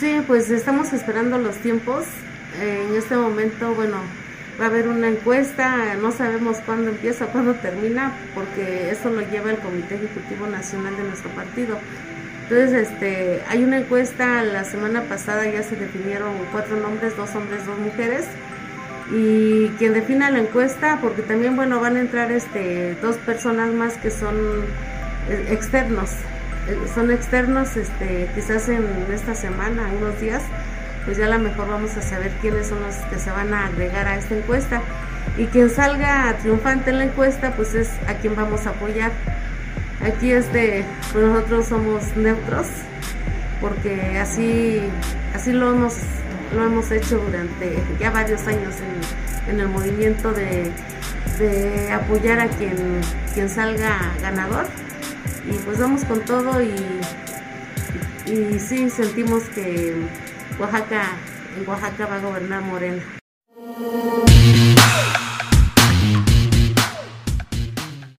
Sí, pues estamos esperando los tiempos. Eh, en este momento, bueno, va a haber una encuesta, no sabemos cuándo empieza, cuándo termina, porque eso lo lleva el Comité Ejecutivo Nacional de nuestro partido. Entonces, este, hay una encuesta, la semana pasada ya se definieron cuatro nombres, dos hombres, dos mujeres, y quien defina la encuesta, porque también, bueno, van a entrar este, dos personas más que son eh, externos, son externos, este, quizás en esta semana, unos días, pues ya a lo mejor vamos a saber quiénes son los que se van a agregar a esta encuesta. Y quien salga triunfante en la encuesta, pues es a quien vamos a apoyar. Aquí este, pues nosotros somos neutros, porque así, así lo hemos, lo hemos hecho durante ya varios años en, en el movimiento de, de, apoyar a quien, quien salga ganador. Y pues vamos con todo y, y sí sentimos que Oaxaca, en Oaxaca va a gobernar Morena.